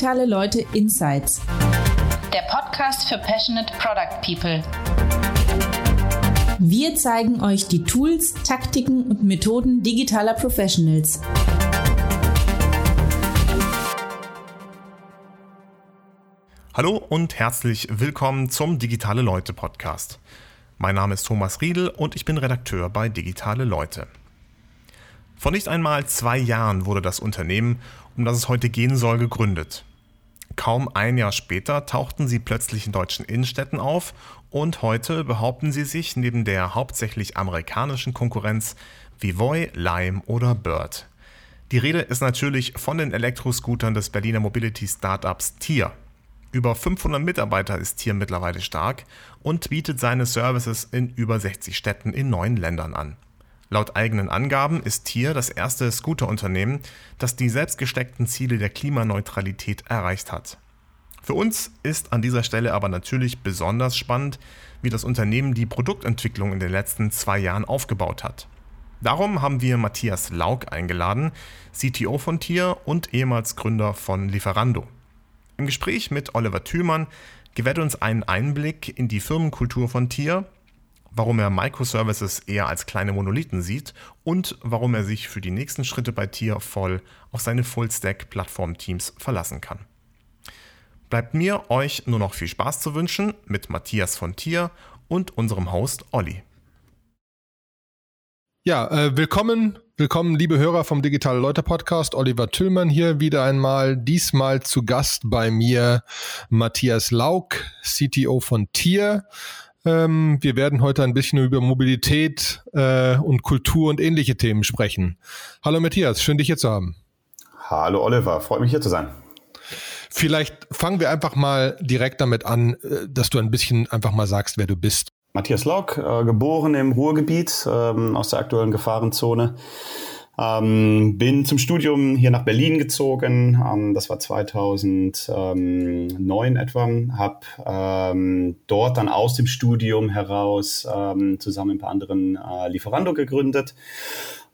Digitale Leute Insights. Der Podcast für Passionate Product People. Wir zeigen euch die Tools, Taktiken und Methoden digitaler Professionals. Hallo und herzlich willkommen zum Digitale Leute Podcast. Mein Name ist Thomas Riedel und ich bin Redakteur bei Digitale Leute. Vor nicht einmal zwei Jahren wurde das Unternehmen, um das es heute gehen soll, gegründet. Kaum ein Jahr später tauchten sie plötzlich in deutschen Innenstädten auf und heute behaupten sie sich neben der hauptsächlich amerikanischen Konkurrenz wie Voy, Lime oder Bird. Die Rede ist natürlich von den Elektroscootern des Berliner Mobility Startups Tier. Über 500 Mitarbeiter ist Tier mittlerweile stark und bietet seine Services in über 60 Städten in neun Ländern an. Laut eigenen Angaben ist Tier das erste Scooterunternehmen, das die selbstgesteckten Ziele der Klimaneutralität erreicht hat. Für uns ist an dieser Stelle aber natürlich besonders spannend, wie das Unternehmen die Produktentwicklung in den letzten zwei Jahren aufgebaut hat. Darum haben wir Matthias Laug eingeladen, CTO von Tier und ehemals Gründer von Lieferando. Im Gespräch mit Oliver Thülmann gewährt uns einen Einblick in die Firmenkultur von Tier, warum er Microservices eher als kleine Monolithen sieht und warum er sich für die nächsten Schritte bei Tier voll auf seine Full-Stack-Plattform-Teams verlassen kann. Bleibt mir, euch nur noch viel Spaß zu wünschen mit Matthias von Tier und unserem Host Olli. Ja, äh, willkommen, willkommen, liebe Hörer vom Digitale Leute Podcast. Oliver Tüllmann hier wieder einmal. Diesmal zu Gast bei mir Matthias Lauk, CTO von Tier. Ähm, wir werden heute ein bisschen über Mobilität äh, und Kultur und ähnliche Themen sprechen. Hallo Matthias, schön dich hier zu haben. Hallo Oliver, freut mich hier zu sein. Vielleicht fangen wir einfach mal direkt damit an, äh, dass du ein bisschen einfach mal sagst, wer du bist. Matthias Lock, äh, geboren im Ruhrgebiet ähm, aus der aktuellen Gefahrenzone. Ähm, bin zum Studium hier nach Berlin gezogen. Ähm, das war 2009 etwa. Hab ähm, dort dann aus dem Studium heraus ähm, zusammen mit ein paar anderen äh, Lieferando gegründet.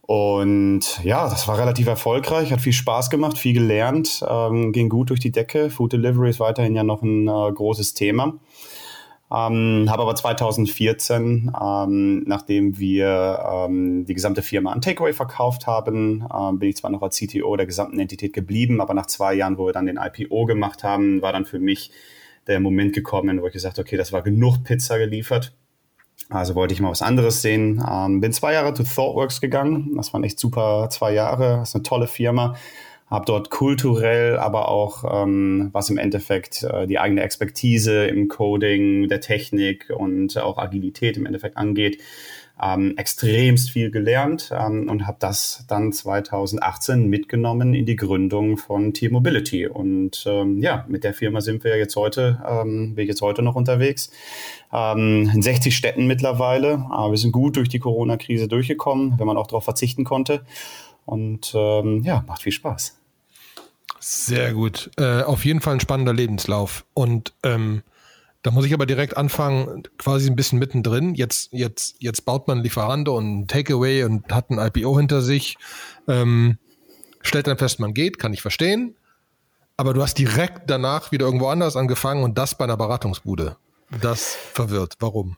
Und ja, das war relativ erfolgreich, hat viel Spaß gemacht, viel gelernt, ähm, ging gut durch die Decke. Food Delivery ist weiterhin ja noch ein äh, großes Thema. Ähm, habe aber 2014, ähm, nachdem wir ähm, die gesamte Firma an Takeaway verkauft haben, ähm, bin ich zwar noch als CTO der gesamten Entität geblieben, aber nach zwei Jahren, wo wir dann den IPO gemacht haben, war dann für mich der Moment gekommen, wo ich gesagt okay, das war genug Pizza geliefert. Also wollte ich mal was anderes sehen. Ähm, bin zwei Jahre zu ThoughtWorks gegangen. Das waren echt super zwei Jahre. Das ist eine tolle Firma habe dort kulturell, aber auch ähm, was im Endeffekt äh, die eigene Expertise im Coding, der Technik und auch Agilität im Endeffekt angeht, ähm, extremst viel gelernt ähm, und habe das dann 2018 mitgenommen in die Gründung von T-Mobility. Und ähm, ja, mit der Firma sind wir jetzt heute, ähm, bin ich jetzt heute noch unterwegs. Ähm, in 60 Städten mittlerweile. Aber wir sind gut durch die Corona-Krise durchgekommen, wenn man auch darauf verzichten konnte. Und ähm, ja, macht viel Spaß. Sehr gut. Äh, auf jeden Fall ein spannender Lebenslauf. Und ähm, da muss ich aber direkt anfangen, quasi ein bisschen mittendrin. Jetzt, jetzt, jetzt baut man Lieferando und Takeaway und hat ein IPO hinter sich. Ähm, stellt dann fest, man geht, kann ich verstehen. Aber du hast direkt danach wieder irgendwo anders angefangen und das bei einer Beratungsbude. Das verwirrt. Warum?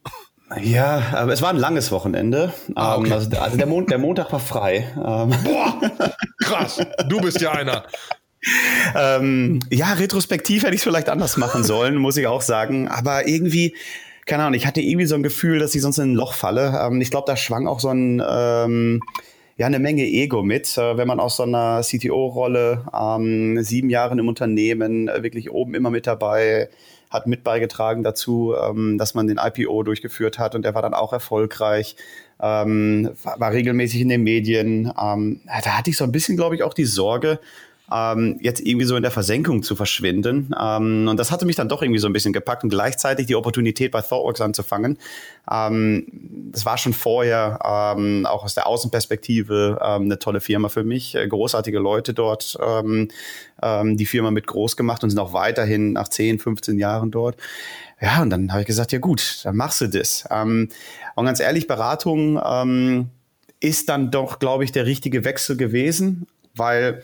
Ja, aber es war ein langes Wochenende. Ah, okay. Ähm, also, also der, Mon der, Montag war frei. Ähm. Boah, krass. Du bist ja einer. Ähm, ja, retrospektiv hätte ich es vielleicht anders machen sollen, muss ich auch sagen. Aber irgendwie, keine Ahnung, ich hatte irgendwie so ein Gefühl, dass ich sonst in ein Loch falle. Ähm, ich glaube, da schwang auch so ein, ähm, ja, eine Menge Ego mit, äh, wenn man aus so einer CTO-Rolle ähm, sieben Jahre im Unternehmen äh, wirklich oben immer mit dabei hat mit beigetragen dazu, ähm, dass man den IPO durchgeführt hat und der war dann auch erfolgreich. Ähm, war, war, regelmäßig in den Medien. Ähm, da hatte ich so ein bisschen, glaube ich, auch die Sorge, ähm, jetzt irgendwie so in der Versenkung zu verschwinden. Ähm, und das hatte mich dann doch irgendwie so ein bisschen gepackt und gleichzeitig die Opportunität bei ThoughtWorks anzufangen. Ähm, das war schon vorher ähm, auch aus der Außenperspektive ähm, eine tolle Firma für mich, äh, großartige Leute dort, ähm, die Firma mit groß gemacht und sind auch weiterhin nach 10, 15 Jahren dort. Ja, und dann habe ich gesagt, ja gut, dann machst du das. Und ganz ehrlich, Beratung ist dann doch, glaube ich, der richtige Wechsel gewesen, weil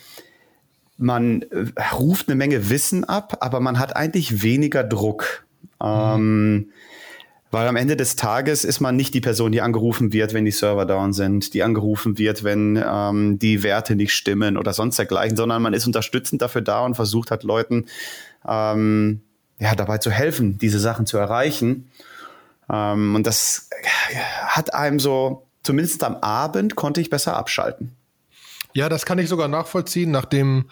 man äh, ruft eine Menge Wissen ab, aber man hat eigentlich weniger Druck. Ähm, weil am Ende des Tages ist man nicht die Person, die angerufen wird, wenn die Server down sind, die angerufen wird, wenn ähm, die Werte nicht stimmen oder sonst dergleichen, sondern man ist unterstützend dafür da und versucht hat Leuten ähm, ja, dabei zu helfen, diese Sachen zu erreichen. Ähm, und das hat einem so, zumindest am Abend, konnte ich besser abschalten. Ja, das kann ich sogar nachvollziehen, nachdem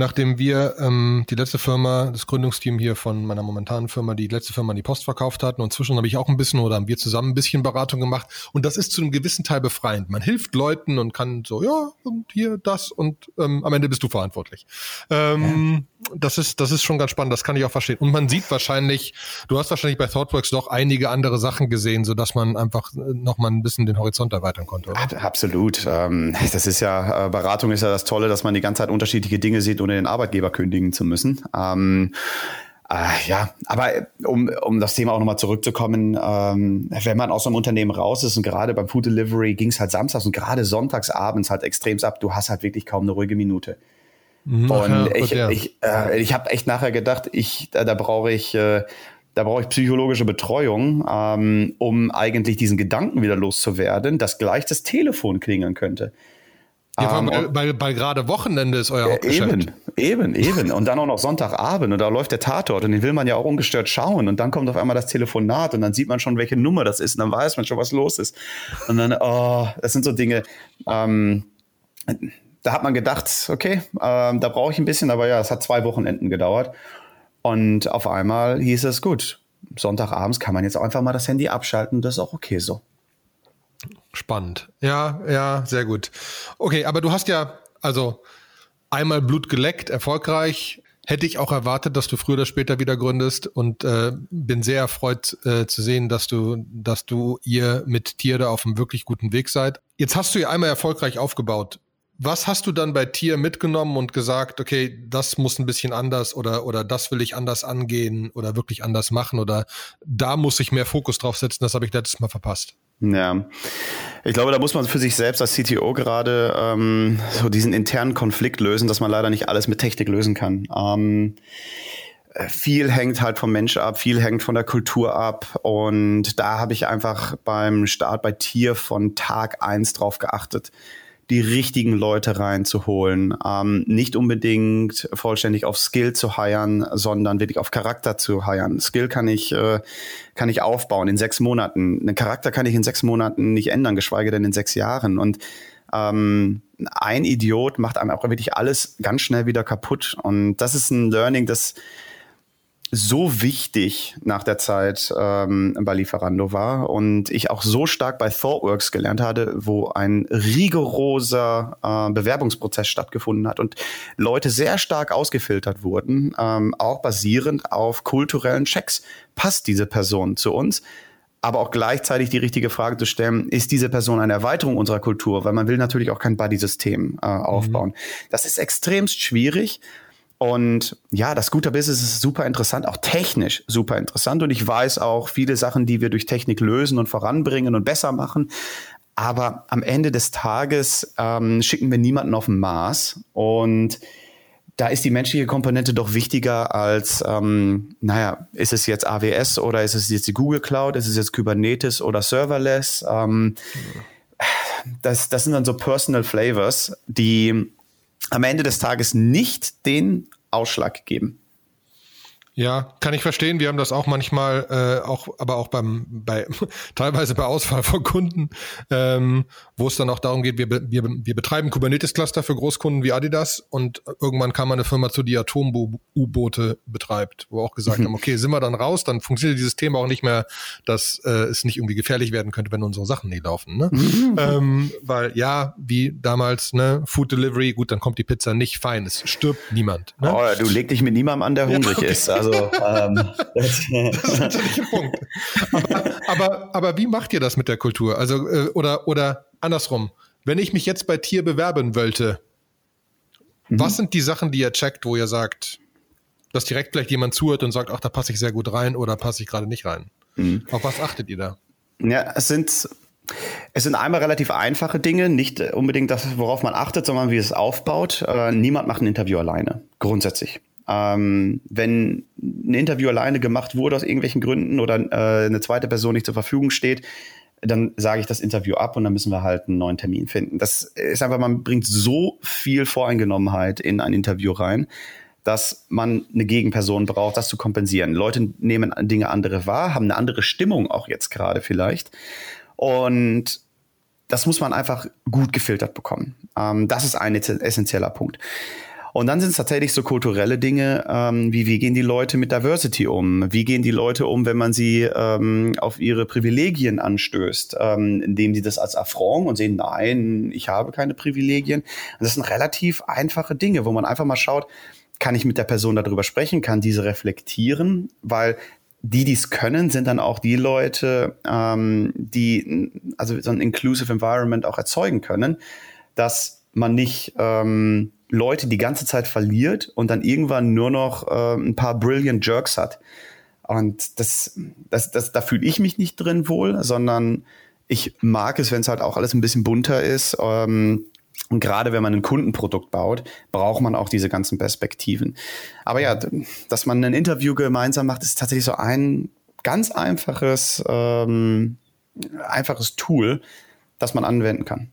nachdem wir ähm, die letzte Firma, das Gründungsteam hier von meiner momentanen Firma, die letzte Firma an die Post verkauft hatten und zwischen habe ich auch ein bisschen oder haben wir zusammen ein bisschen Beratung gemacht und das ist zu einem gewissen Teil befreiend. Man hilft Leuten und kann so, ja, und hier das und ähm, am Ende bist du verantwortlich. Ähm, ja. Das ist, das ist schon ganz spannend, das kann ich auch verstehen. Und man sieht wahrscheinlich, du hast wahrscheinlich bei ThoughtWorks doch einige andere Sachen gesehen, so dass man einfach äh, noch mal ein bisschen den Horizont erweitern konnte. Oder? Absolut. Ähm, das ist ja, äh, Beratung ist ja das Tolle, dass man die ganze Zeit unterschiedliche Dinge sieht und ohne den Arbeitgeber kündigen zu müssen. Ähm, äh, ja, aber um, um das Thema auch nochmal zurückzukommen, ähm, wenn man aus einem Unternehmen raus ist und gerade beim Food Delivery ging es halt samstags und gerade sonntags abends halt extrem ab, du hast halt wirklich kaum eine ruhige Minute. Mhm, und ja, ich, ja. ich, äh, ich habe echt nachher gedacht, ich, da, da brauche ich, äh, da brauche ich psychologische Betreuung, ähm, um eigentlich diesen Gedanken wieder loszuwerden, dass gleich das Telefon klingeln könnte. Ja, ähm, weil, weil gerade Wochenende ist euer Hauptgeschäft. Eben, eben, eben. Und dann auch noch Sonntagabend und da läuft der Tatort und den will man ja auch ungestört schauen. Und dann kommt auf einmal das Telefonat und dann sieht man schon, welche Nummer das ist und dann weiß man schon, was los ist. Und dann, oh, das sind so Dinge, ähm, da hat man gedacht, okay, ähm, da brauche ich ein bisschen, aber ja, es hat zwei Wochenenden gedauert. Und auf einmal hieß es, gut, Sonntagabends kann man jetzt auch einfach mal das Handy abschalten, das ist auch okay so. Spannend. Ja, ja, sehr gut. Okay, aber du hast ja also einmal Blut geleckt, erfolgreich. Hätte ich auch erwartet, dass du früher oder später wieder gründest und äh, bin sehr erfreut äh, zu sehen, dass du, dass du ihr mit Tier da auf einem wirklich guten Weg seid. Jetzt hast du ja einmal erfolgreich aufgebaut. Was hast du dann bei Tier mitgenommen und gesagt, okay, das muss ein bisschen anders oder, oder das will ich anders angehen oder wirklich anders machen oder da muss ich mehr Fokus drauf setzen, das habe ich letztes Mal verpasst? Ja, ich glaube, da muss man für sich selbst als CTO gerade ähm, so diesen internen Konflikt lösen, dass man leider nicht alles mit Technik lösen kann. Ähm, viel hängt halt vom Mensch ab, viel hängt von der Kultur ab. Und da habe ich einfach beim Start bei Tier von Tag eins drauf geachtet, die richtigen Leute reinzuholen, ähm, nicht unbedingt vollständig auf Skill zu heiern, sondern wirklich auf Charakter zu heiern. Skill kann ich äh, kann ich aufbauen in sechs Monaten. Einen Charakter kann ich in sechs Monaten nicht ändern, geschweige denn in sechs Jahren. Und ähm, ein Idiot macht einem auch wirklich alles ganz schnell wieder kaputt. Und das ist ein Learning, das so wichtig nach der Zeit ähm, bei Lieferando war und ich auch so stark bei ThoughtWorks gelernt hatte, wo ein rigoroser äh, Bewerbungsprozess stattgefunden hat und Leute sehr stark ausgefiltert wurden, ähm, auch basierend auf kulturellen Checks. Passt diese Person zu uns? aber auch gleichzeitig die richtige Frage zu stellen, ist diese Person eine Erweiterung unserer Kultur? Weil man will natürlich auch kein Buddy-System äh, aufbauen. Mhm. Das ist extremst schwierig und ja, das Scooter-Business ist super interessant, auch technisch super interessant. Und ich weiß auch viele Sachen, die wir durch Technik lösen und voranbringen und besser machen. Aber am Ende des Tages ähm, schicken wir niemanden auf den Mars. Und da ist die menschliche Komponente doch wichtiger als, ähm, naja, ist es jetzt AWS oder ist es jetzt die Google Cloud, ist es jetzt Kubernetes oder Serverless? Ähm, das, das sind dann so Personal Flavors, die am Ende des Tages nicht den Ausschlag geben. Ja, kann ich verstehen. Wir haben das auch manchmal, äh, auch, aber auch beim, bei teilweise bei Auswahl von Kunden, ähm, wo es dann auch darum geht, wir, wir, wir betreiben Kubernetes-Cluster für Großkunden wie Adidas und irgendwann kam eine Firma zu, die Atom-U-Boote betreibt, wo auch gesagt mhm. haben, okay, sind wir dann raus, dann funktioniert dieses Thema auch nicht mehr, dass äh, es nicht irgendwie gefährlich werden könnte, wenn unsere Sachen nicht laufen. Ne? Mhm. Ähm, weil ja, wie damals, ne, Food Delivery, gut, dann kommt die Pizza nicht fein, es stirbt niemand. Ne? Oh, du leg dich mit niemandem an, der hungrig ja, okay. ist. Also ähm, das ist natürlich ein Punkt. Aber, aber, aber wie macht ihr das mit der Kultur? Also äh, oder oder andersrum, wenn ich mich jetzt bei Tier bewerben wollte, mhm. was sind die Sachen, die ihr checkt, wo ihr sagt, dass direkt vielleicht jemand zuhört und sagt, ach, da passe ich sehr gut rein oder passe ich gerade nicht rein? Mhm. Auf was achtet ihr da? Ja, es sind Es sind einmal relativ einfache Dinge, nicht unbedingt das, worauf man achtet, sondern wie es aufbaut. Äh, niemand macht ein Interview alleine, grundsätzlich. Ähm, wenn ein Interview alleine gemacht wurde aus irgendwelchen Gründen oder äh, eine zweite Person nicht zur Verfügung steht, dann sage ich das Interview ab und dann müssen wir halt einen neuen Termin finden. Das ist einfach, man bringt so viel Voreingenommenheit in ein Interview rein, dass man eine Gegenperson braucht, das zu kompensieren. Leute nehmen Dinge andere wahr, haben eine andere Stimmung auch jetzt gerade vielleicht. Und das muss man einfach gut gefiltert bekommen. Ähm, das ist ein essentieller Punkt. Und dann sind es tatsächlich so kulturelle Dinge, ähm, wie wie gehen die Leute mit Diversity um? Wie gehen die Leute um, wenn man sie ähm, auf ihre Privilegien anstößt, ähm, indem sie das als Affront und sehen, nein, ich habe keine Privilegien. Und das sind relativ einfache Dinge, wo man einfach mal schaut, kann ich mit der Person darüber sprechen, kann diese reflektieren, weil die, die es können, sind dann auch die Leute, ähm, die also so ein inclusive Environment auch erzeugen können, dass man nicht ähm, Leute die ganze Zeit verliert und dann irgendwann nur noch äh, ein paar brilliant Jerks hat. Und das, das, das, da fühle ich mich nicht drin wohl, sondern ich mag es, wenn es halt auch alles ein bisschen bunter ist. Ähm, und gerade wenn man ein Kundenprodukt baut, braucht man auch diese ganzen Perspektiven. Aber ja, dass man ein Interview gemeinsam macht, ist tatsächlich so ein ganz einfaches, ähm, einfaches Tool, das man anwenden kann.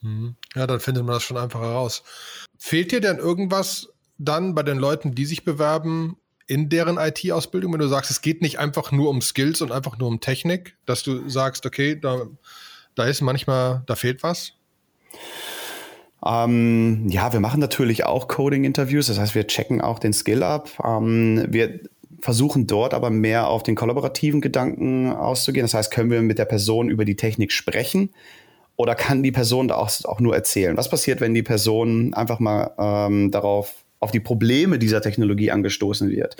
Mhm. Ja, dann findet man das schon einfach heraus. Fehlt dir denn irgendwas dann bei den Leuten, die sich bewerben, in deren IT-Ausbildung, wenn du sagst, es geht nicht einfach nur um Skills und einfach nur um Technik, dass du sagst, okay, da, da ist manchmal, da fehlt was? Ähm, ja, wir machen natürlich auch Coding-Interviews, das heißt, wir checken auch den Skill ab. Ähm, wir versuchen dort aber mehr auf den kollaborativen Gedanken auszugehen. Das heißt, können wir mit der Person über die Technik sprechen oder kann die Person auch, auch nur erzählen? Was passiert, wenn die Person einfach mal ähm, darauf auf die Probleme dieser Technologie angestoßen wird,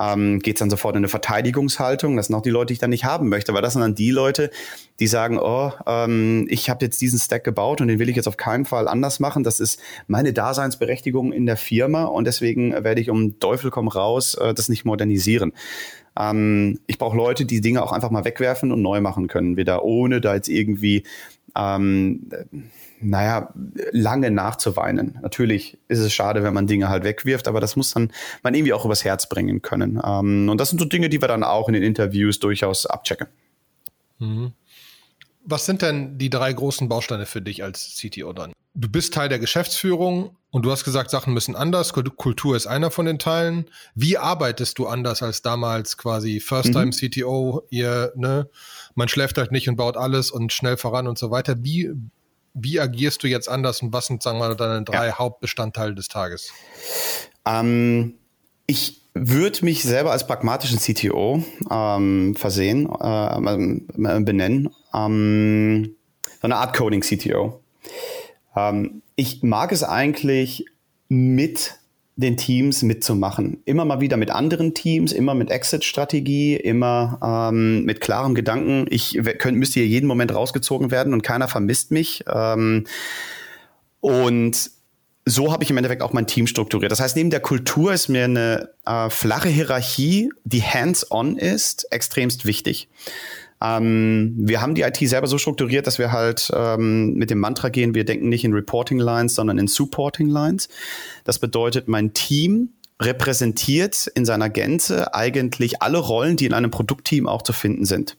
ähm, geht es dann sofort in eine Verteidigungshaltung. Das sind auch die Leute, die ich dann nicht haben möchte, weil das sind dann die Leute, die sagen, oh, ähm, ich habe jetzt diesen Stack gebaut und den will ich jetzt auf keinen Fall anders machen. Das ist meine Daseinsberechtigung in der Firma und deswegen werde ich um Teufel komm raus äh, das nicht modernisieren. Ähm, ich brauche Leute, die Dinge auch einfach mal wegwerfen und neu machen können, wieder ohne da jetzt irgendwie ähm, naja, lange nachzuweinen. Natürlich ist es schade, wenn man Dinge halt wegwirft, aber das muss dann man irgendwie auch übers Herz bringen können. Ähm, und das sind so Dinge, die wir dann auch in den Interviews durchaus abchecken. Mhm. Was sind denn die drei großen Bausteine für dich als CTO dann? Du bist Teil der Geschäftsführung und du hast gesagt, Sachen müssen anders. Kultur ist einer von den Teilen. Wie arbeitest du anders als damals quasi First-Time mhm. CTO? Ihr, ne, man schläft halt nicht und baut alles und schnell voran und so weiter. Wie, wie agierst du jetzt anders und was sind, sagen wir mal, deine drei ja. Hauptbestandteile des Tages? Ähm, ich würde mich selber als pragmatischen CTO ähm, versehen, äh, benennen. Ähm, so eine Art Coding-CTO. Ähm, ich mag es eigentlich mit den Teams mitzumachen. Immer mal wieder mit anderen Teams, immer mit Exit-Strategie, immer ähm, mit klarem Gedanken. Ich könnt, müsste hier jeden Moment rausgezogen werden und keiner vermisst mich. Ähm, und so habe ich im Endeffekt auch mein Team strukturiert. Das heißt, neben der Kultur ist mir eine äh, flache Hierarchie, die hands-on ist, extremst wichtig. Ähm, wir haben die IT selber so strukturiert, dass wir halt ähm, mit dem Mantra gehen, wir denken nicht in Reporting Lines, sondern in Supporting Lines. Das bedeutet, mein Team repräsentiert in seiner Gänze eigentlich alle Rollen, die in einem Produktteam auch zu finden sind.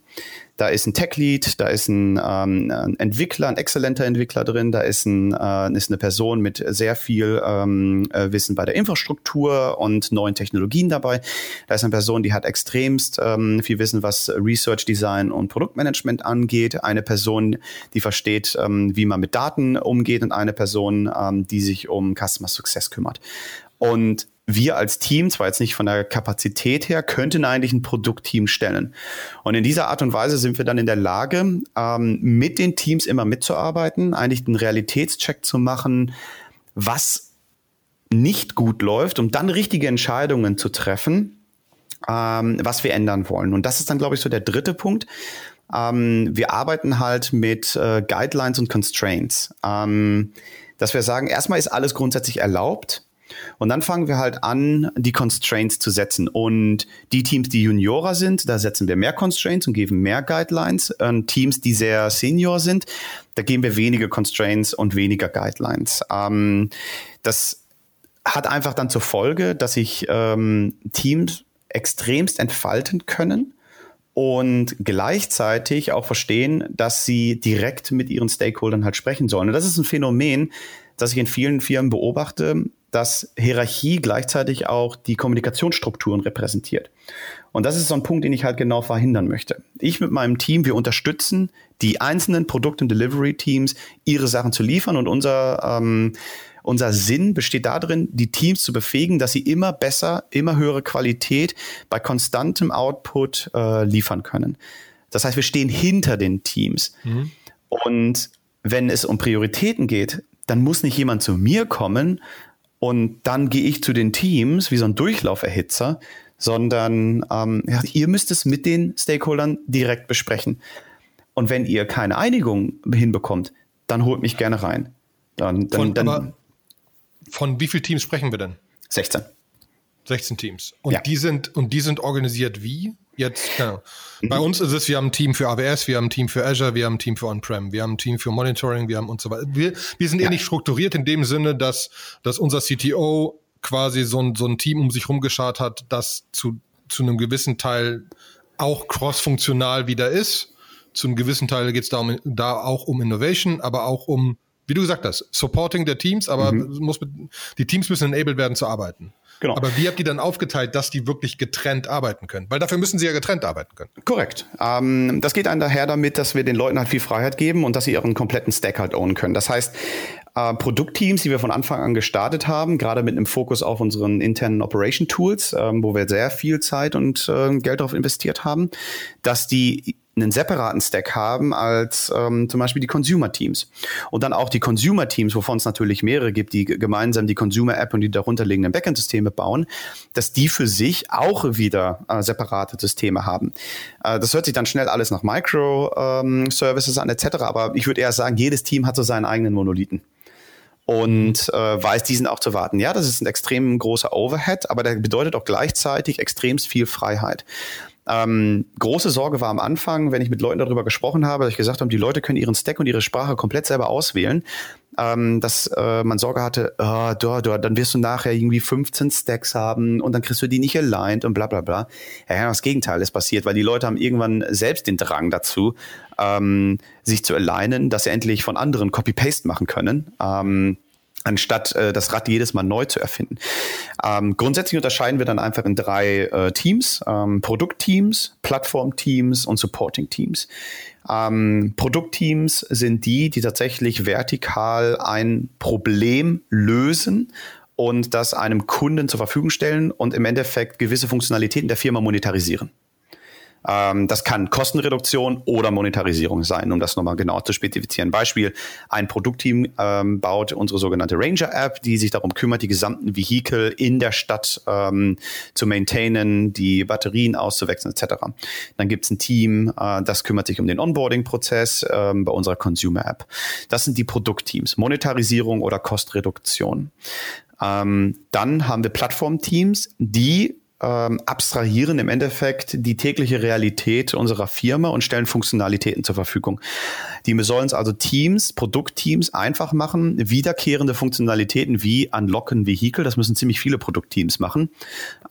Da ist ein Tech-Lead, da ist ein, ähm, ein, Entwickler, ein exzellenter Entwickler drin, da ist, ein, äh, ist eine Person mit sehr viel ähm, äh, Wissen bei der Infrastruktur und neuen Technologien dabei. Da ist eine Person, die hat extremst ähm, viel Wissen, was Research Design und Produktmanagement angeht. Eine Person, die versteht, ähm, wie man mit Daten umgeht und eine Person, ähm, die sich um Customer Success kümmert. Und wir als Team, zwar jetzt nicht von der Kapazität her, könnten eigentlich ein Produktteam stellen. Und in dieser Art und Weise sind wir dann in der Lage, ähm, mit den Teams immer mitzuarbeiten, eigentlich einen Realitätscheck zu machen, was nicht gut läuft, um dann richtige Entscheidungen zu treffen, ähm, was wir ändern wollen. Und das ist dann, glaube ich, so der dritte Punkt. Ähm, wir arbeiten halt mit äh, Guidelines und Constraints. Ähm, dass wir sagen, erstmal ist alles grundsätzlich erlaubt Und dann fangen wir halt an, die Constraints zu setzen. Und die Teams, die Juniorer sind, da setzen wir mehr Constraints und geben mehr Guidelines. Und Teams, die sehr Senior sind, da geben wir weniger Constraints und weniger Guidelines. Ähm, das hat einfach dann zur Folge, dass sich ähm, Teams extremst entfalten können und gleichzeitig auch verstehen, dass sie direkt mit ihren Stakeholdern halt sprechen sollen. Und das ist ein Phänomen, das ich in vielen Firmen beobachte, dass Hierarchie gleichzeitig auch die Kommunikationsstrukturen repräsentiert. Und das ist so ein Punkt, den ich halt genau verhindern möchte. Ich mit meinem Team, wir unterstützen die einzelnen Produkt- und Delivery-Teams, ihre Sachen zu liefern und unser ähm, unser Sinn besteht darin, die Teams zu befähigen, dass sie immer besser, immer höhere Qualität bei konstantem Output äh, liefern können. Das heißt, wir stehen hinter den Teams. Mhm. Und wenn es um Prioritäten geht, dann muss nicht jemand zu mir kommen und dann gehe ich zu den Teams wie so ein Durchlauferhitzer, sondern ähm, ja, ihr müsst es mit den Stakeholdern direkt besprechen. Und wenn ihr keine Einigung hinbekommt, dann holt mich gerne rein. Dann, dann, Von, dann, von wie vielen Teams sprechen wir denn? 16. 16 Teams. Und Ja. die sind und die sind organisiert wie? Jetzt, genau. Mhm. Bei uns ist es, wir haben ein Team für AWS, wir haben ein Team für Azure, wir haben ein Team für On-Prem, wir haben ein Team für Monitoring, wir haben und so weiter. Wir, wir sind ähnlich strukturiert in dem Sinne, dass, dass unser CTO quasi so ein, so ein Team um sich rumgeschart hat, das zu, zu einem gewissen Teil auch cross-funktional wieder ist. Zu einem gewissen Teil geht es da, um, da auch um Innovation, aber auch um, wie du gesagt hast, Supporting der Teams, aber es muss mit, die Teams müssen enabled werden zu arbeiten. Genau. Aber wie habt ihr dann aufgeteilt, dass die wirklich getrennt arbeiten können? Weil dafür müssen sie ja getrennt arbeiten können. Korrekt. Ähm, das geht einher damit, dass wir den Leuten halt viel Freiheit geben und dass sie ihren kompletten Stack halt ownen können. Das heißt, äh, Produktteams, die wir von Anfang an gestartet haben, gerade mit einem Fokus auf unseren internen Operation Tools, ähm, wo wir sehr viel Zeit und äh, Geld darauf investiert haben, dass die einen separaten Stack haben als ähm, zum Beispiel die Consumer-Teams. Und dann auch die Consumer-Teams, wovon es natürlich mehrere gibt, die gemeinsam die Consumer-App und die darunterliegenden Backend-Systeme bauen, dass die für sich auch wieder äh, separate Systeme haben. Äh, das hört sich dann schnell alles nach Microservices an etc., aber ich würde eher sagen, jedes Team hat so seinen eigenen Monolithen und äh, weiß diesen auch zu warten. Ja, das ist ein extrem großer Overhead, aber der bedeutet auch gleichzeitig extremst viel Freiheit. Ähm, große Sorge war am Anfang, wenn ich mit Leuten darüber gesprochen habe, dass ich gesagt habe, die Leute können ihren Stack und ihre Sprache komplett selber auswählen, ähm, dass äh, man Sorge hatte, ah, da, da, dann wirst du nachher irgendwie 15 Stacks haben und dann kriegst du die nicht aligned und bla bla bla. Ja, ja, das Gegenteil ist passiert, weil die Leute haben irgendwann selbst den Drang dazu, ähm, sich zu alignen, dass sie endlich von anderen Copy-Paste machen können. Ähm, anstatt äh, das Rad jedes Mal neu zu erfinden. Ähm, grundsätzlich unterscheiden wir dann einfach in drei äh, Teams, ähm, Produktteams, Plattformteams und Supporting-Teams. Ähm, Produktteams sind die, die tatsächlich vertikal ein Problem lösen und das einem Kunden zur Verfügung stellen und im Endeffekt gewisse Funktionalitäten der Firma monetarisieren. Ähm, das kann Kostenreduktion oder Monetarisierung sein, um das nochmal genau zu spezifizieren. Beispiel, ein Produktteam ähm, baut unsere sogenannte Ranger-App, die sich darum kümmert, die gesamten Vehikel in der Stadt ähm, zu maintainen, die Batterien auszuwechseln etc. Dann gibt es ein Team, äh, das kümmert sich um den Onboarding-Prozess ähm, bei unserer Consumer-App. Das sind die Produktteams, Monetarisierung oder Kostreduktion. Ähm, dann haben wir Plattformteams, die ähm, abstrahieren im Endeffekt die tägliche Realität unserer Firma und stellen Funktionalitäten zur Verfügung. Die sollen es also Teams, Produktteams einfach machen, wiederkehrende Funktionalitäten wie Unlocken Vehicle, das müssen ziemlich viele Produktteams machen.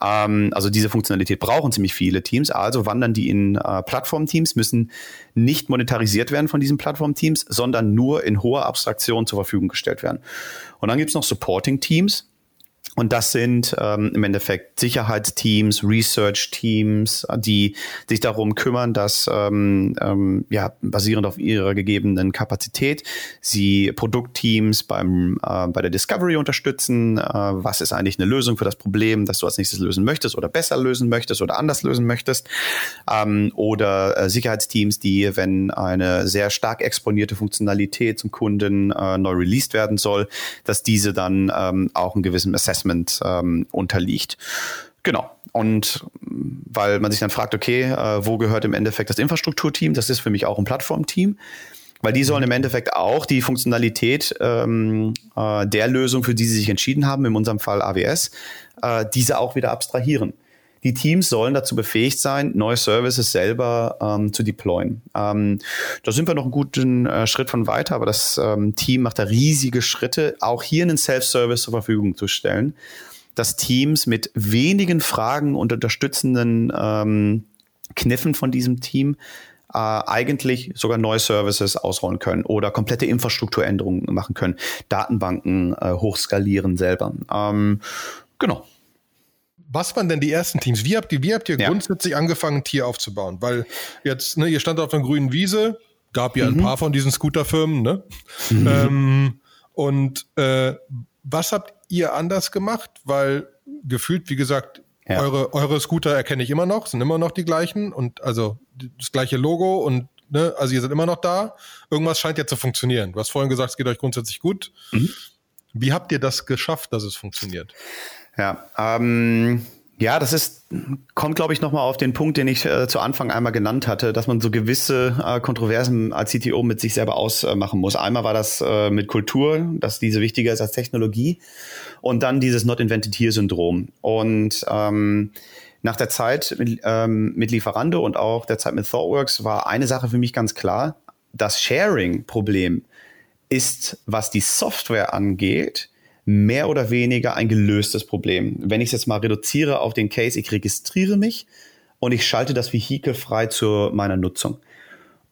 Ähm, also diese Funktionalität brauchen ziemlich viele Teams, also wandern die in äh, Plattformteams, müssen nicht monetarisiert werden von diesen Plattformteams, sondern nur in hoher Abstraktion zur Verfügung gestellt werden. Und dann gibt es noch Supporting Teams. Und das sind ähm, im Endeffekt Sicherheitsteams, Research-Teams, die sich darum kümmern, dass ähm, ähm, ja basierend auf ihrer gegebenen Kapazität sie Produktteams beim äh, bei der Discovery unterstützen. Äh, was ist eigentlich eine Lösung für das Problem, das du als nächstes lösen möchtest oder besser lösen möchtest oder anders lösen möchtest? Ähm, oder äh, Sicherheitsteams, die, wenn eine sehr stark exponierte Funktionalität zum Kunden äh, neu released werden soll, dass diese dann ähm, auch einem gewissen Assessment ähm, unterliegt. Genau. Und mm, weil man sich dann fragt, okay, äh, wo gehört im Endeffekt das Infrastrukturteam? Das ist für mich auch ein Plattformteam. Weil die sollen im Endeffekt auch die Funktionalität ähm, äh, der Lösung, für die sie sich entschieden haben, in unserem Fall AWS, äh, diese auch wieder abstrahieren. Die Teams sollen dazu befähigt sein, neue Services selber ähm, zu deployen. Ähm, da sind wir noch einen guten äh, Schritt von weiter, aber das ähm, Team macht da riesige Schritte, auch hier einen Self-Service zur Verfügung zu stellen, dass Teams mit wenigen Fragen und unterstützenden ähm, Kniffen von diesem Team äh, eigentlich sogar neue Services ausrollen können oder komplette Infrastrukturänderungen machen können, Datenbanken äh, hochskalieren selber. Ähm, genau. Was waren denn die ersten Teams? Wie habt ihr, wie habt ihr ja. grundsätzlich angefangen, ein Tier aufzubauen? Weil jetzt, ne, ihr stand auf einer grünen Wiese, gab ja mhm. ein paar von diesen Scooterfirmen, ne? Mhm. Ähm, und äh, was habt ihr anders gemacht? Weil gefühlt, wie gesagt, ja. eure, eure Scooter erkenne ich immer noch, sind immer noch die gleichen und also das gleiche Logo und ne, also ihr seid immer noch da. Irgendwas scheint ja zu funktionieren. Du hast vorhin gesagt, es geht euch grundsätzlich gut. Mhm. Wie habt ihr das geschafft, dass es funktioniert? Ja, ähm, ja, das ist, kommt, glaube ich, nochmal auf den Punkt, den ich äh, zu Anfang einmal genannt hatte, dass man so gewisse äh, Kontroversen als CTO mit sich selber ausmachen muss. Einmal war das äh, mit Kultur, dass diese wichtiger ist als Technologie und dann dieses Not Invented Here Syndrom. Und ähm, nach der Zeit mit, ähm, mit Lieferando und auch der Zeit mit ThoughtWorks war eine Sache für mich ganz klar. Das Sharing-Problem ist, was die Software angeht, mehr oder weniger ein gelöstes Problem. Wenn ich es jetzt mal reduziere auf den Case, ich registriere mich und ich schalte das Vehikel frei zu meiner Nutzung.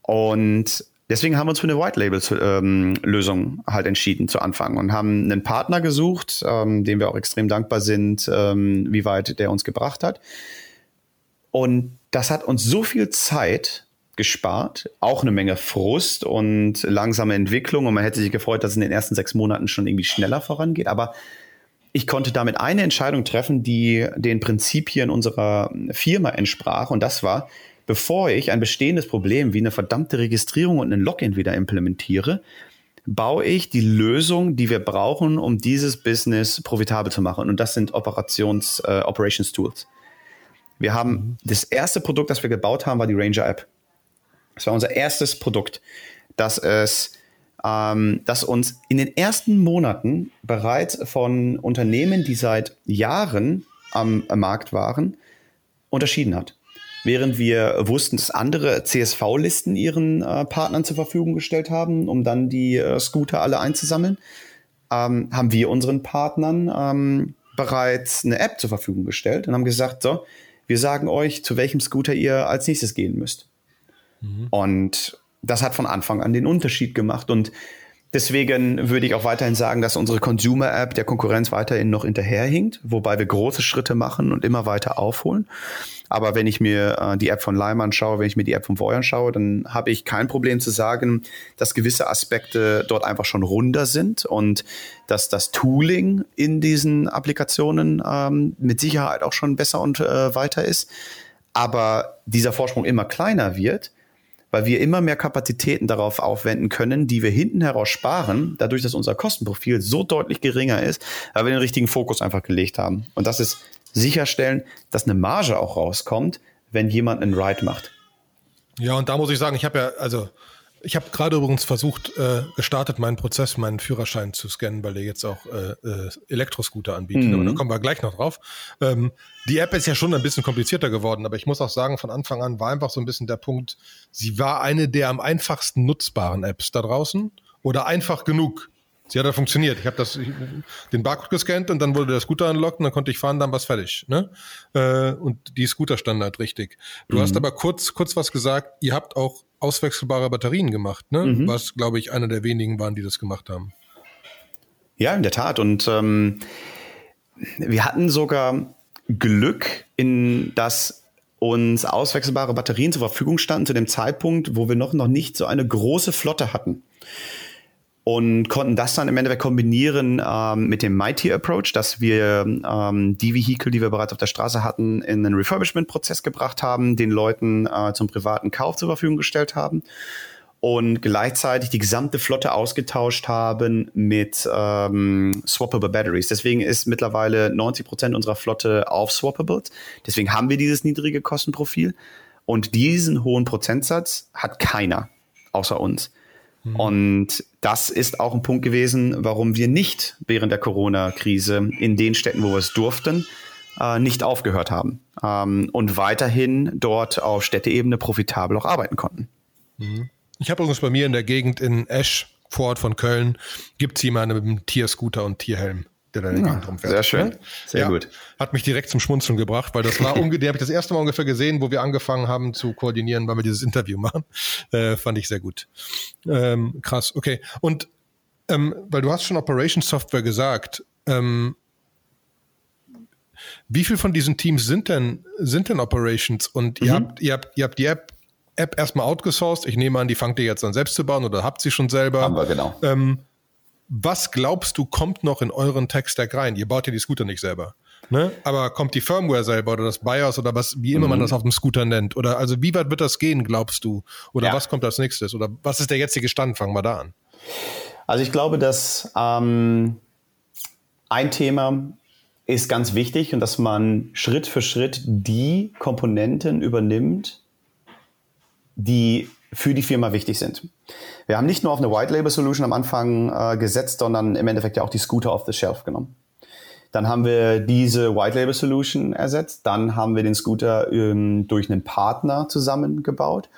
Und deswegen haben wir uns für eine White Label ähm, Lösung halt entschieden zu Anfang und haben einen Partner gesucht, ähm, dem wir auch extrem dankbar sind, ähm, wie weit der uns gebracht hat. Und das hat uns so viel Zeit gespart, auch eine Menge Frust und langsame Entwicklung und man hätte sich gefreut, dass es in den ersten sechs Monaten schon irgendwie schneller vorangeht, aber ich konnte damit eine Entscheidung treffen, die den Prinzipien unserer Firma entsprach und das war, bevor ich ein bestehendes Problem wie eine verdammte Registrierung und einen Login wieder implementiere, baue ich die Lösung, die wir brauchen, um dieses Business profitabel zu machen. Und das sind Operations, äh, Operations Tools. Wir haben mhm. das erste Produkt, das wir gebaut haben, war die Ranger App. Das war unser erstes Produkt, dass es ähm, das uns in den ersten Monaten bereits von Unternehmen, die seit Jahren am, am Markt waren, unterschieden hat. Während wir wussten, dass andere CSV-Listen ihren äh, Partnern zur Verfügung gestellt haben, um dann die äh, Scooter alle einzusammeln, ähm, haben wir unseren Partnern ähm, bereits eine App zur Verfügung gestellt und haben gesagt, so, wir sagen euch, zu welchem Scooter ihr als nächstes gehen müsst. Mhm. Und das hat von Anfang an den Unterschied gemacht. Und deswegen würde ich auch weiterhin sagen, dass unsere Consumer-App der Konkurrenz weiterhin noch hinterherhinkt, wobei wir große Schritte machen und immer weiter aufholen. Aber wenn ich mir äh, die App von Lime anschaue, wenn ich mir die App von Voy anschaue, dann habe ich kein Problem zu sagen, dass gewisse Aspekte dort einfach schon runder sind und dass das Tooling in diesen Applikationen ähm, mit Sicherheit auch schon besser und äh, weiter ist. Aber dieser Vorsprung immer kleiner wird, weil wir immer mehr Kapazitäten darauf aufwenden können, die wir hinten heraus sparen, dadurch, dass unser Kostenprofil so deutlich geringer ist, weil wir den richtigen Fokus einfach gelegt haben. Und das ist sicherstellen, dass eine Marge auch rauskommt, wenn jemand einen Ride macht. Ja, und da muss ich sagen, ich habe ja, also ich habe gerade übrigens versucht, äh, gestartet, meinen Prozess, meinen Führerschein zu scannen, weil der jetzt auch äh, äh, Elektroscooter anbietet. Mhm. Aber da kommen wir gleich noch drauf. Ähm, die App ist ja schon ein bisschen komplizierter geworden, aber ich muss auch sagen, von Anfang an war einfach so ein bisschen der Punkt, sie war eine der am einfachsten nutzbaren Apps da draußen oder einfach genug. Sie hat ja funktioniert. Ich habe das den Barcode gescannt und dann wurde der Scooter unlocked und dann konnte ich fahren, dann war es fertig. Ne? Äh, und die Scooter-Standard richtig. Du mhm. hast aber kurz kurz was gesagt. Ihr habt auch auswechselbare Batterien gemacht, ne? Mhm. Was glaube ich einer der wenigen waren, die das gemacht haben. Ja, in der Tat. Und ähm, wir hatten sogar Glück, in dass uns auswechselbare Batterien zur Verfügung standen zu dem Zeitpunkt, wo wir noch, noch nicht so eine große Flotte hatten und konnten das dann im Endeffekt kombinieren ähm, mit dem Mighty Approach, dass wir ähm, die Vehikel, die wir bereits auf der Straße hatten, in einen Refurbishment-Prozess gebracht haben, den Leuten äh, zum privaten Kauf zur Verfügung gestellt haben und gleichzeitig die gesamte Flotte ausgetauscht haben mit ähm, swappable Batteries. Deswegen ist mittlerweile 90 Prozent unserer Flotte auf Swappables. Deswegen haben wir dieses niedrige Kostenprofil und diesen hohen Prozentsatz hat keiner außer uns. Mhm. Und das ist auch ein Punkt gewesen, warum wir nicht während der Corona-Krise in den Städten, wo wir es durften, äh, nicht aufgehört haben ähm, und weiterhin dort auf Städteebene profitabel auch arbeiten konnten. Mhm. Ich habe übrigens bei mir in der Gegend in Esch, Vorort von Köln, gibt es jemanden mit einem Tierscooter und Tierhelm der da in der Gegend rumfährt. Sehr schön. Sehr ja, gut. Hat mich direkt zum Schmunzeln gebracht, weil das war den habe ich das erste Mal ungefähr gesehen, wo wir angefangen haben zu koordinieren, weil wir dieses Interview machen. Äh, fand ich sehr gut. Ähm, krass, okay. Und ähm, weil du hast schon Operation Software gesagt, ähm, wie viel von diesen Teams sind denn, sind denn Operations? Und mhm. ihr, habt, ihr, habt, ihr habt die App, App erstmal outgesourced. Ich nehme an, die fangt ihr jetzt an selbst zu bauen oder habt sie schon selber. Haben wir, genau. Ähm, was glaubst du, kommt noch in euren Tech-Stack rein? Ihr baut ja die Scooter nicht selber. Ne? Aber kommt die Firmware selber oder das BIOS oder was, wie immer mhm. man das auf dem Scooter nennt? Oder also wie weit wird das gehen, glaubst du? Oder ja. was kommt als nächstes? Oder was ist der jetzige Stand? Fangen wir da an. Also ich glaube, dass ähm, ein Thema ist ganz wichtig und dass man Schritt für Schritt die Komponenten übernimmt, die für die Firma wichtig sind. Wir haben nicht nur auf eine White Label Solution am Anfang äh, gesetzt, sondern im Endeffekt ja auch die Scooter off the shelf genommen. Dann haben wir diese White Label Solution ersetzt. Dann haben wir den Scooter ähm, durch einen Partner zusammengebaut.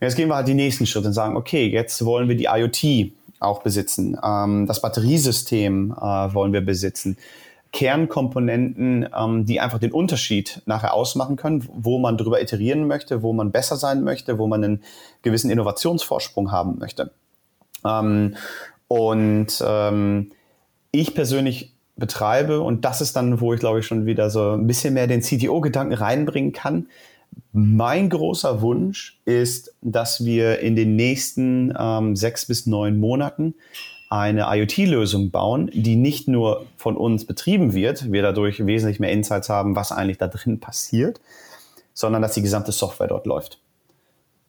Und jetzt gehen wir halt die nächsten Schritte und sagen, okay, jetzt wollen wir die IoT auch besitzen. Ähm, das Batteriesystem äh, wollen wir besitzen. Kernkomponenten, ähm, die einfach den Unterschied nachher ausmachen können, wo man drüber iterieren möchte, wo man besser sein möchte, wo man einen gewissen Innovationsvorsprung haben möchte. Ähm, und ähm, ich persönlich betreibe, und das ist dann, wo ich glaube ich schon wieder so ein bisschen mehr den CTO-Gedanken reinbringen kann. Mein großer Wunsch ist, dass wir in den nächsten ähm, sechs bis neun Monaten eine IoT-Lösung bauen, die nicht nur von uns betrieben wird, wir dadurch wesentlich mehr Insights haben, was eigentlich da drin passiert, sondern dass die gesamte Software dort läuft.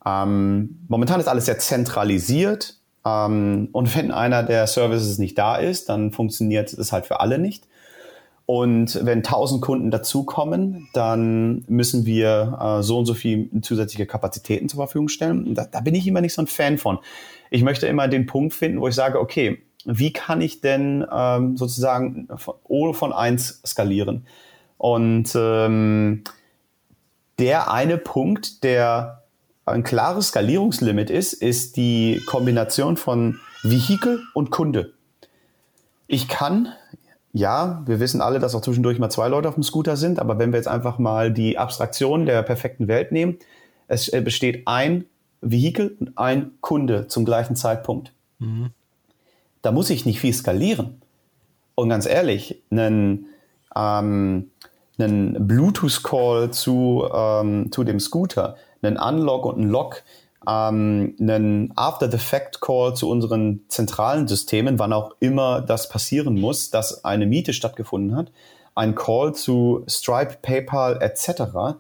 Ähm, momentan ist alles sehr zentralisiert ähm, und wenn einer der Services nicht da ist, dann funktioniert es halt für alle nicht. Und wenn 1000 Kunden dazukommen, dann müssen wir äh, so und so viel zusätzliche Kapazitäten zur Verfügung stellen. Da, da bin ich immer nicht so ein Fan von. Ich möchte immer den Punkt finden, wo ich sage, okay, wie kann ich denn ähm, sozusagen von, von eins skalieren? Und ähm, der eine Punkt, der ein klares Skalierungslimit ist, ist die Kombination von Vehikel und Kunde. Ich kann ja, wir wissen alle, dass auch zwischendurch mal zwei Leute auf dem Scooter sind, aber wenn wir jetzt einfach mal die Abstraktion der perfekten Welt nehmen, es äh, besteht ein Vehikel und ein Kunde zum gleichen Zeitpunkt. Mhm. Da muss ich nicht viel skalieren. Und ganz ehrlich, einen, ähm, einen Bluetooth-Call zu, ähm, zu dem Scooter, einen Unlock und einen Lock, ähm, einen After-the-Fact-Call zu unseren zentralen Systemen, wann auch immer das passieren muss, dass eine Miete stattgefunden hat, ein Call zu Stripe, PayPal etc.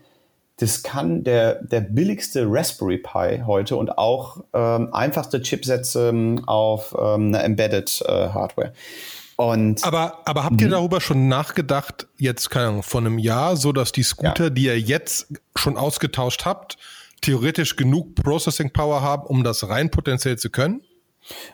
Das kann der, der billigste Raspberry Pi heute und auch ähm, einfachste Chipsets ähm, auf ähm, einer Embedded äh, Hardware. Und aber, aber habt ihr mhm. darüber schon nachgedacht, jetzt, keine Ahnung, von einem Jahr, so dass die Scooter, ja. die ihr jetzt schon ausgetauscht habt, theoretisch genug Processing Power haben, um das rein potenziell zu können?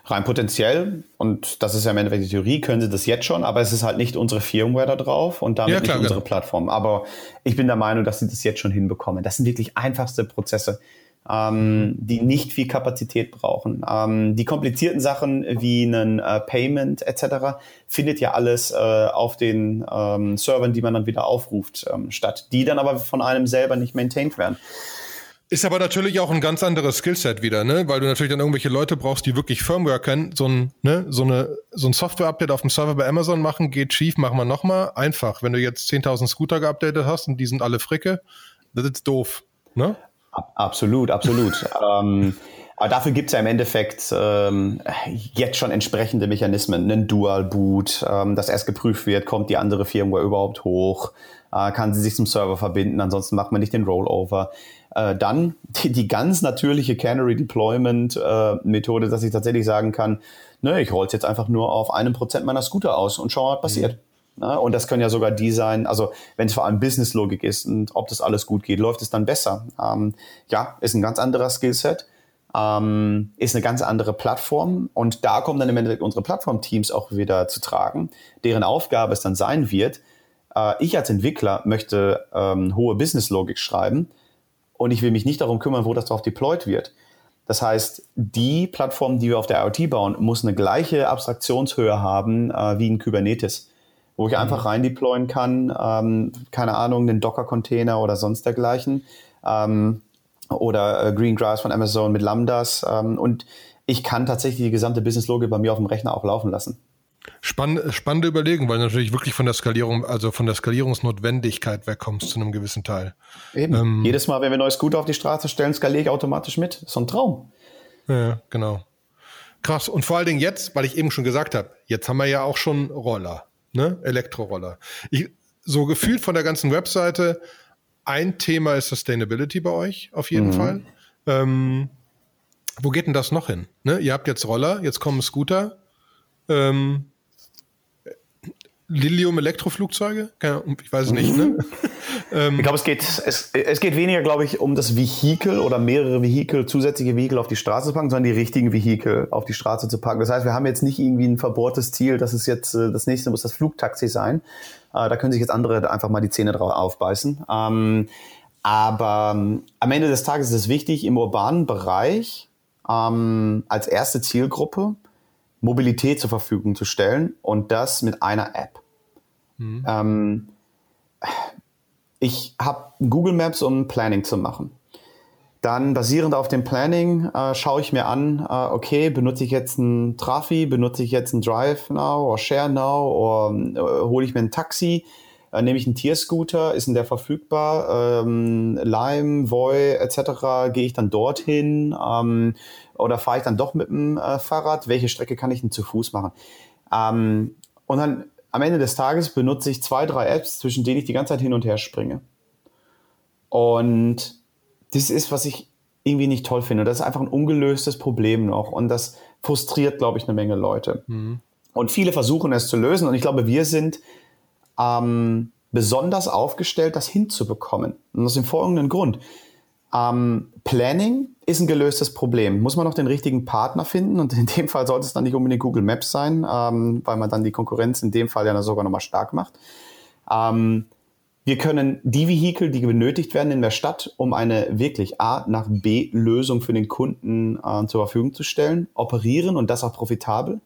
Rein potenziell, und das ist ja im Endeffekt die Theorie, können sie das jetzt schon, aber es ist halt nicht unsere Firmware da drauf und damit ja, klar, nicht unsere genau. Plattform. Aber ich bin der Meinung, dass sie das jetzt schon hinbekommen. Das sind wirklich einfachste Prozesse, ähm, die nicht viel Kapazität brauchen. Ähm, die komplizierten Sachen wie ein äh, Payment etc. findet ja alles äh, auf den ähm, Servern, die man dann wieder aufruft, ähm, statt, die dann aber von einem selber nicht maintained werden. Ist aber natürlich auch ein ganz anderes Skillset wieder, ne? Weil du natürlich dann irgendwelche Leute brauchst, die wirklich Firmware können. So ein, ne, so eine, so ein Software-Update auf dem Server bei Amazon machen, geht schief, machen wir nochmal. Einfach. Wenn du jetzt 10.000 Scooter geupdatet hast und die sind alle Fricke, das ist doof, ne? Absolut, absolut. ähm, aber dafür gibt's ja im Endeffekt ähm, jetzt schon entsprechende Mechanismen. Einen Dual-Boot, ähm, das erst geprüft wird, kommt die andere Firmware überhaupt hoch, äh, kann sie sich zum Server verbinden, ansonsten macht man nicht den Rollover. Äh, dann die, die, ganz natürliche Canary Deployment äh, Methode, dass ich tatsächlich sagen kann, ne, ich roll jetzt einfach nur auf einem Prozent meiner Scooter aus und schau, was passiert. Mhm. Ne? Und das können ja sogar die sein, also wenn es vor allem Business-Logik ist und ob das alles gut geht, läuft es dann besser. Ähm, ja, ist ein ganz anderer Skillset. ähm, ist eine ganz andere Plattform. Und da kommen dann im Endeffekt unsere Plattformteams auch wieder zu tragen, deren Aufgabe es dann sein wird, äh, ich als Entwickler möchte ähm, hohe Business-Logik schreiben und ich will mich nicht darum kümmern, wo das drauf deployed wird. Das heißt, die Plattform, die wir auf der IoT bauen, muss eine gleiche Abstraktionshöhe haben äh, wie ein Kubernetes, wo ich mhm. einfach rein deployen kann, ähm, keine Ahnung, einen Docker-Container oder sonst dergleichen. Ähm, oder äh, Greengrass von Amazon mit Lambdas. Ähm, und ich kann tatsächlich die gesamte Business-Logik bei mir auf dem Rechner auch laufen lassen. Spann, spannende Überlegung, weil natürlich wirklich von der Skalierung, also von der Skalierungsnotwendigkeit wegkommst zu einem gewissen Teil. Eben. Ähm, Jedes Mal, wenn wir neue Scooter auf die Straße stellen, skaliere ich automatisch mit. So ein Traum. Ja, genau. Krass. Und vor allen Dingen jetzt, weil ich eben schon gesagt habe, jetzt haben wir ja auch schon Roller, ne? Elektroroller. Ich, so gefühlt von der ganzen Webseite, ein Thema ist Sustainability bei euch, auf jeden mhm. Fall. Ähm, wo geht denn das noch hin? Ne? Ihr habt jetzt Roller, jetzt kommen Scooter. Ähm, Lilium Elektroflugzeuge? Ich weiß es nicht, ne? ähm, ich glaube, es geht, es, es geht weniger, glaube ich, um das Vehikel oder mehrere Vehikel, zusätzliche Vehikel auf die Straße zu packen, sondern die richtigen Vehikel auf die Straße zu packen. Das heißt, wir haben jetzt nicht irgendwie ein verbohrtes Ziel, dass es jetzt, äh, das nächste muss das Flugtaxi sein. Äh, da können sich jetzt andere einfach mal die Zähne drauf aufbeißen. Ähm, aber ähm, am Ende des Tages ist es wichtig, im urbanen Bereich als erste Zielgruppe Mobilität zur Verfügung zu stellen und das mit einer App. Mhm. Ähm, ich habe Google Maps, um Planning zu machen. Dann basierend auf dem Planning äh, schaue ich mir an, äh, okay, benutze ich jetzt ein Trafi, benutze ich jetzt ein Drive Now oder Share Now oder äh, hole ich mir ein Taxi, äh, nehme ich einen Tierscooter, ist denn der verfügbar? Ähm, Lime, Voi etc. gehe ich dann dorthin ähm, oder fahre ich dann doch mit dem äh, Fahrrad? Welche Strecke kann ich denn zu Fuß machen? Ähm, und dann am Ende des Tages benutze ich zwei, drei Apps, zwischen denen ich die ganze Zeit hin und her springe. Und das ist, was ich irgendwie nicht toll finde. Das ist einfach ein ungelöstes Problem noch. Und das frustriert, glaube ich, eine Menge Leute. Mhm. Und viele versuchen es zu lösen. Und ich glaube, wir sind ähm, besonders aufgestellt, das hinzubekommen. Und aus dem folgenden Grund. Ähm, Planning ist ein gelöstes Problem. Muss man noch den richtigen Partner finden und in dem Fall sollte es dann nicht unbedingt Google Maps sein, ähm, weil man dann die Konkurrenz in dem Fall ja sogar nochmal stark macht. Ähm, wir können die Vehikel, die benötigt werden in der Stadt, um eine wirklich A nach B Lösung für den Kunden äh, zur Verfügung zu stellen, operieren und das auch profitabel.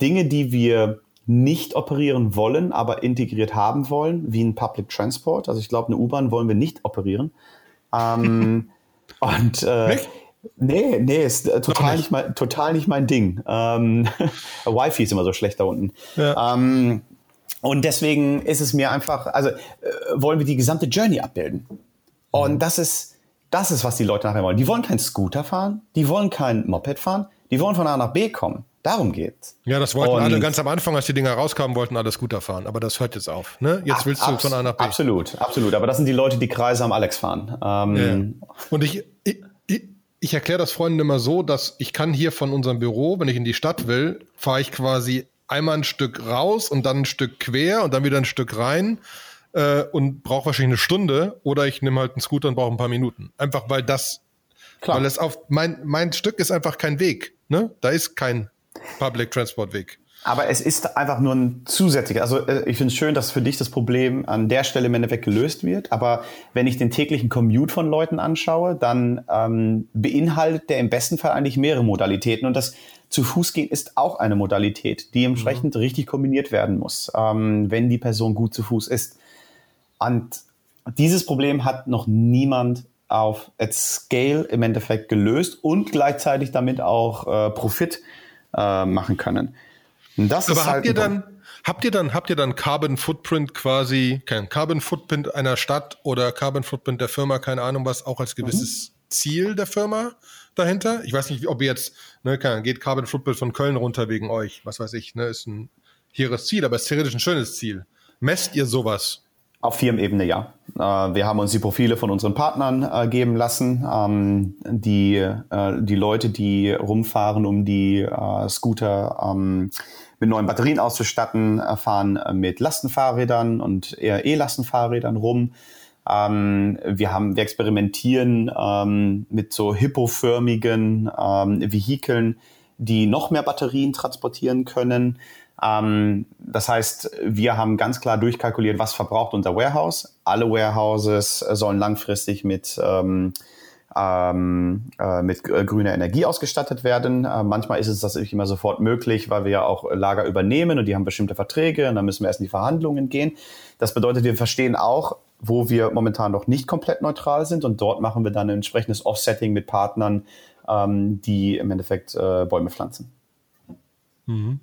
Dinge, die wir nicht operieren wollen, aber integriert haben wollen, wie ein Public Transport. Also ich glaube, eine U-Bahn wollen wir nicht operieren. Ähm, und äh, Nee, nee, ist äh, total nicht. nicht. mein, total nicht mein Ding. Ähm, Wi-Fi ist immer so schlecht da unten. Ja. Ähm, und deswegen ist es mir einfach, also äh, wollen wir die gesamte Journey abbilden. Und mhm. das ist, das ist, was die Leute nachher wollen. Die wollen kein Scooter fahren, die wollen kein Moped fahren, die wollen von A nach B kommen. Darum geht's. Ja, das wollten und alle ganz am Anfang, als die Dinger rauskamen, wollten alle Scooter fahren. Aber das hört jetzt auf. Ne? Jetzt willst du von A nach B. Absolut, absolut. Aber das sind die Leute, die Kreise am Alex fahren. Ähm, ja. Und ich, ich, ich, ich erkläre das Freunden immer so, dass ich kann hier von unserem Büro, wenn ich in die Stadt will, fahre ich quasi einmal ein Stück raus und dann ein Stück quer und dann wieder ein Stück rein äh, und brauche wahrscheinlich eine Stunde oder ich nehme halt einen Scooter und brauche ein paar Minuten. Einfach weil das, Klar. weil es auf mein, mein Stück ist einfach kein Weg. Ne? Da ist kein Public Transport Weg. Aber es ist einfach nur ein zusätzlicher. Also äh, ich finde es schön, dass für dich das Problem an der Stelle im Endeffekt gelöst wird. Aber wenn ich den täglichen Commute von Leuten anschaue, dann ähm, beinhaltet der im besten Fall eigentlich mehrere Modalitäten. Und das zu Fuß gehen ist auch eine Modalität, die entsprechend mhm. richtig kombiniert werden muss, ähm, wenn die Person gut zu Fuß ist. Und dieses Problem hat noch niemand auf at Scale im Endeffekt gelöst und gleichzeitig damit auch äh, Profit äh, machen können. das Aber habt halt ihr dann, habt ihr dann, habt ihr dann Carbon Footprint quasi, kein Carbon Footprint einer Stadt oder Carbon Footprint der Firma, keine Ahnung was, auch als gewisses mhm. Ziel der Firma dahinter? Ich weiß nicht, ob ihr jetzt, ne, geht Carbon Footprint von Köln runter wegen euch, was weiß ich, ne, ist ein hehres Ziel, aber ist theoretisch ein schönes Ziel. Messt ihr sowas? Auf Firmenebene ja. Äh, wir haben uns die Profile von unseren Partnern äh, geben lassen. Ähm, die, äh, die Leute, die rumfahren, um die Scooter ähm, mit neuen Batterien auszustatten, fahren mit Lastenfahrrädern und eher E-Lastenfahrrädern rum. Ähm, wir, haben, wir experimentieren ähm, mit so hippoförmigen ähm, Vehikeln, die noch mehr Batterien transportieren können. Ähm, das heißt, wir haben ganz klar durchkalkuliert, was verbraucht unser Warehouse. Alle Warehouses sollen langfristig mit ähm, ähm, äh, mit äh, grüner Energie ausgestattet werden. Äh, manchmal ist es das nicht immer sofort möglich, weil wir ja auch Lager übernehmen und die haben bestimmte Verträge und dann müssen wir erst in die Verhandlungen gehen. Das bedeutet, wir verstehen auch, wo wir momentan noch nicht komplett neutral sind und dort machen wir dann ein entsprechendes Offsetting mit Partnern, ähm, die im Endeffekt äh, Bäume pflanzen. Mhm.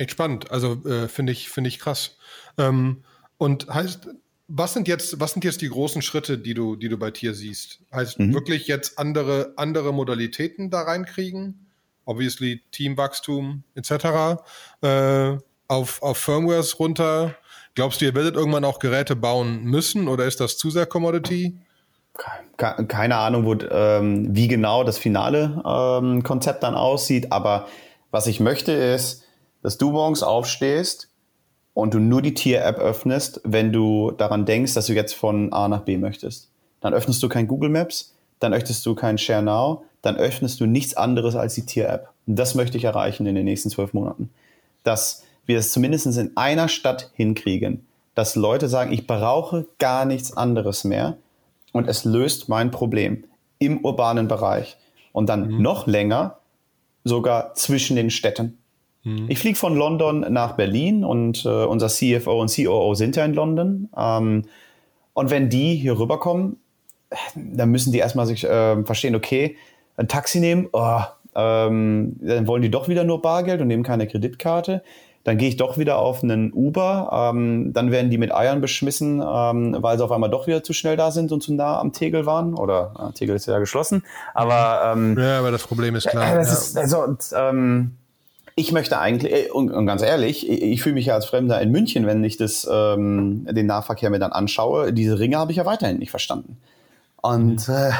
Echt spannend. Also äh, finde ich, finde ich krass. Ähm, und heißt, was sind jetzt, was sind jetzt die großen Schritte, die du, die du bei Tier siehst? Heißt mhm. wirklich jetzt andere, andere Modalitäten da reinkriegen? Obviously Teamwachstum etc. Äh, auf, auf Firmwares runter. Glaubst du, ihr werdet irgendwann auch Geräte bauen müssen oder ist das zu sehr Commodity? Keine Ahnung, wo, ähm, wie genau das finale ähm, Konzept dann aussieht, aber was ich möchte ist, dass du morgens aufstehst und du nur die Tier-App öffnest, wenn du daran denkst, dass du jetzt von A nach B möchtest. Dann öffnest du kein Google Maps, dann öffnest du kein Share Now, dann öffnest du nichts anderes als die Tier-App. Und das möchte ich erreichen in den nächsten zwölf Monaten. Dass wir es zumindest in einer Stadt hinkriegen, dass Leute sagen, ich brauche gar nichts anderes mehr und es löst mein Problem im urbanen Bereich. Und dann mhm. noch länger sogar zwischen den Städten. Mhm. Ich fliege von London nach Berlin und äh, unser CFO und COO sind ja in London. Ähm, und wenn die hier rüberkommen, dann müssen die erstmal sich äh, verstehen, okay, ein Taxi nehmen, oh, ähm, dann wollen die doch wieder nur Bargeld und nehmen keine Kreditkarte. Dann gehe ich doch wieder auf einen Uber. Ähm, dann werden die mit Eiern beschmissen, ähm, weil sie auf einmal doch wieder zu schnell da sind und zu nah am Tegel waren. Oder äh, Tegel ist ja geschlossen. Aber ähm, ja, aber das Problem ist klar. Äh, das ja. ist, also, und, ähm, ich möchte eigentlich, äh, und, und ganz ehrlich, ich, ich fühle mich ja als Fremder in München, wenn ich das, ähm, den Nahverkehr mir dann anschaue. Diese Ringe habe ich ja weiterhin nicht verstanden. Und mhm. äh,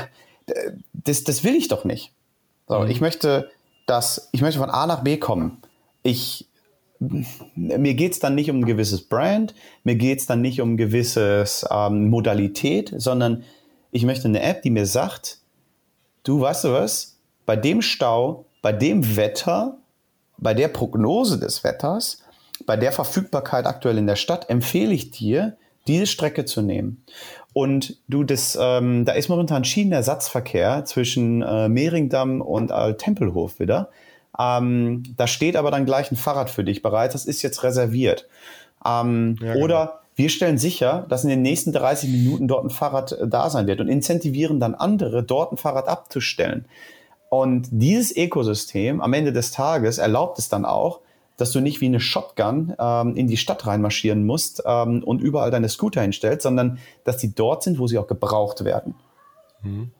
das, das will ich doch nicht. So, mhm. Ich möchte, dass ich möchte von A nach B kommen. Ich mir geht es dann nicht um ein gewisses Brand, mir geht es dann nicht um ein gewisses ähm, Modalität, sondern ich möchte eine App, die mir sagt, du weißt du was, bei dem Stau, bei dem Wetter bei der Prognose des Wetters, bei der Verfügbarkeit aktuell in der Stadt, empfehle ich dir, diese Strecke zu nehmen. Und du, das, ähm, da ist momentan Schienenersatzverkehr zwischen äh, Mehringdamm und äh, Tempelhof wieder. Ähm, da steht aber dann gleich ein Fahrrad für dich bereit. Das ist jetzt reserviert. Ähm, ja, genau. Oder wir stellen sicher, dass in den nächsten 30 Minuten dort ein Fahrrad äh, da sein wird und incentivieren dann andere, dort ein Fahrrad abzustellen. Und dieses Ökosystem am Ende des Tages erlaubt es dann auch, dass du nicht wie eine Shotgun ähm, in die Stadt reinmarschieren musst ähm, und überall deine Scooter hinstellst, sondern dass die dort sind, wo sie auch gebraucht werden. Mhm.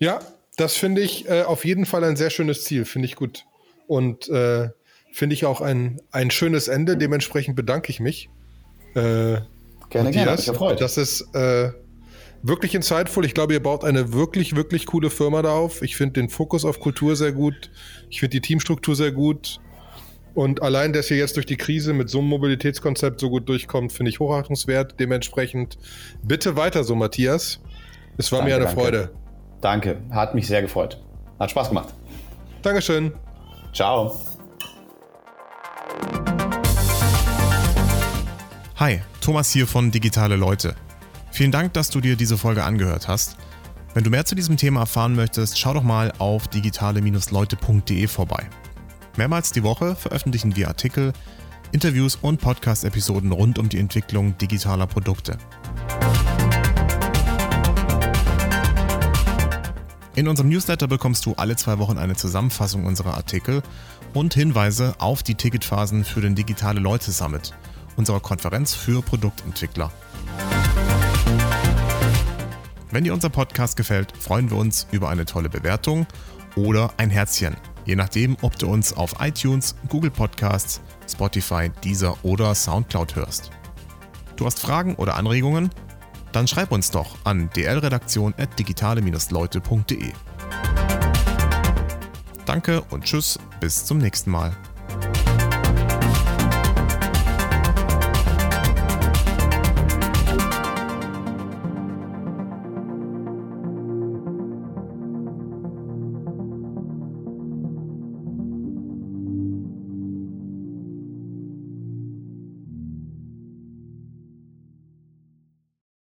Ja, das finde ich äh, auf jeden Fall ein sehr schönes Ziel, finde ich gut. Und äh, finde ich auch ein, ein schönes Ende. Dementsprechend bedanke ich mich. Äh, gerne, Matthias. gerne. Das ist äh, wirklich insightful. Ich glaube, ihr baut eine wirklich, wirklich coole Firma da auf. Ich finde den Fokus auf Kultur sehr gut. Ich finde die Teamstruktur sehr gut. Und allein, dass ihr jetzt durch die Krise mit so einem Mobilitätskonzept so gut durchkommt, finde ich hochachtungswert. Dementsprechend bitte weiter so, Matthias. Es war danke, mir eine danke. Freude. Danke, hat mich sehr gefreut. Hat Spaß gemacht. Dankeschön. Ciao. Hi, Thomas hier von Digitale Leute. Vielen Dank, dass du dir diese Folge angehört hast. Wenn du mehr zu diesem Thema erfahren möchtest, schau doch mal auf digitale-leute.de vorbei. Mehrmals die Woche veröffentlichen wir Artikel, Interviews und Podcast-Episoden rund um die Entwicklung digitaler Produkte. In unserem Newsletter bekommst du alle zwei Wochen eine Zusammenfassung unserer Artikel und Hinweise auf die Ticketphasen für den Digitale Leute Summit, unserer Konferenz für Produktentwickler. Wenn dir unser Podcast gefällt, freuen wir uns über eine tolle Bewertung oder ein Herzchen, je nachdem, ob du uns auf iTunes, Google Podcasts, Spotify, Deezer oder Soundcloud hörst. Du hast Fragen oder Anregungen? Dann schreib uns doch an dlredaktion@digitale-leute.de. Danke und tschüss, bis zum nächsten Mal.